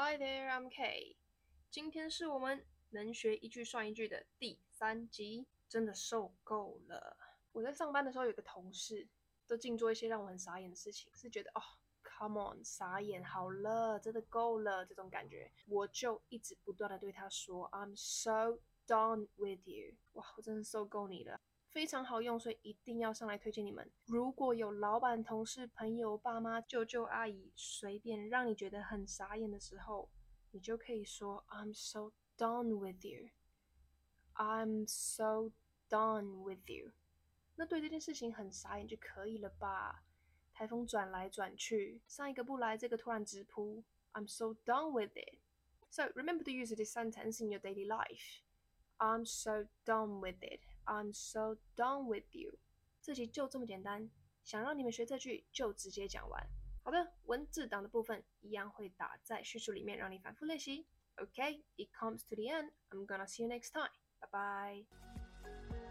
Hi there, I'm Kay。今天是我们能学一句算一句的第三集，真的受够了。我在上班的时候，有个同事都净做一些让我很傻眼的事情，是觉得哦，Come on，傻眼好了，真的够了这种感觉，我就一直不断的对他说，I'm so done with you。哇，我真的受够你了。非常好用，所以一定要上来推荐你们。如果有老板、同事、朋友、爸妈、舅舅、阿姨，随便让你觉得很傻眼的时候，你就可以说 "I'm so done with you." I'm so done with you. 那对这件事情很傻眼就可以了吧？台风转来转去，上一个不来，这个突然直扑。I'm so done with it. So remember to use this sentence in your daily life. I'm so done with it. I'm so done with you。这集就这么简单，想让你们学这句就直接讲完。好的，文字档的部分一样会打在叙述里面，让你反复练习。Okay, it comes to the end. I'm gonna see you next time. Bye bye.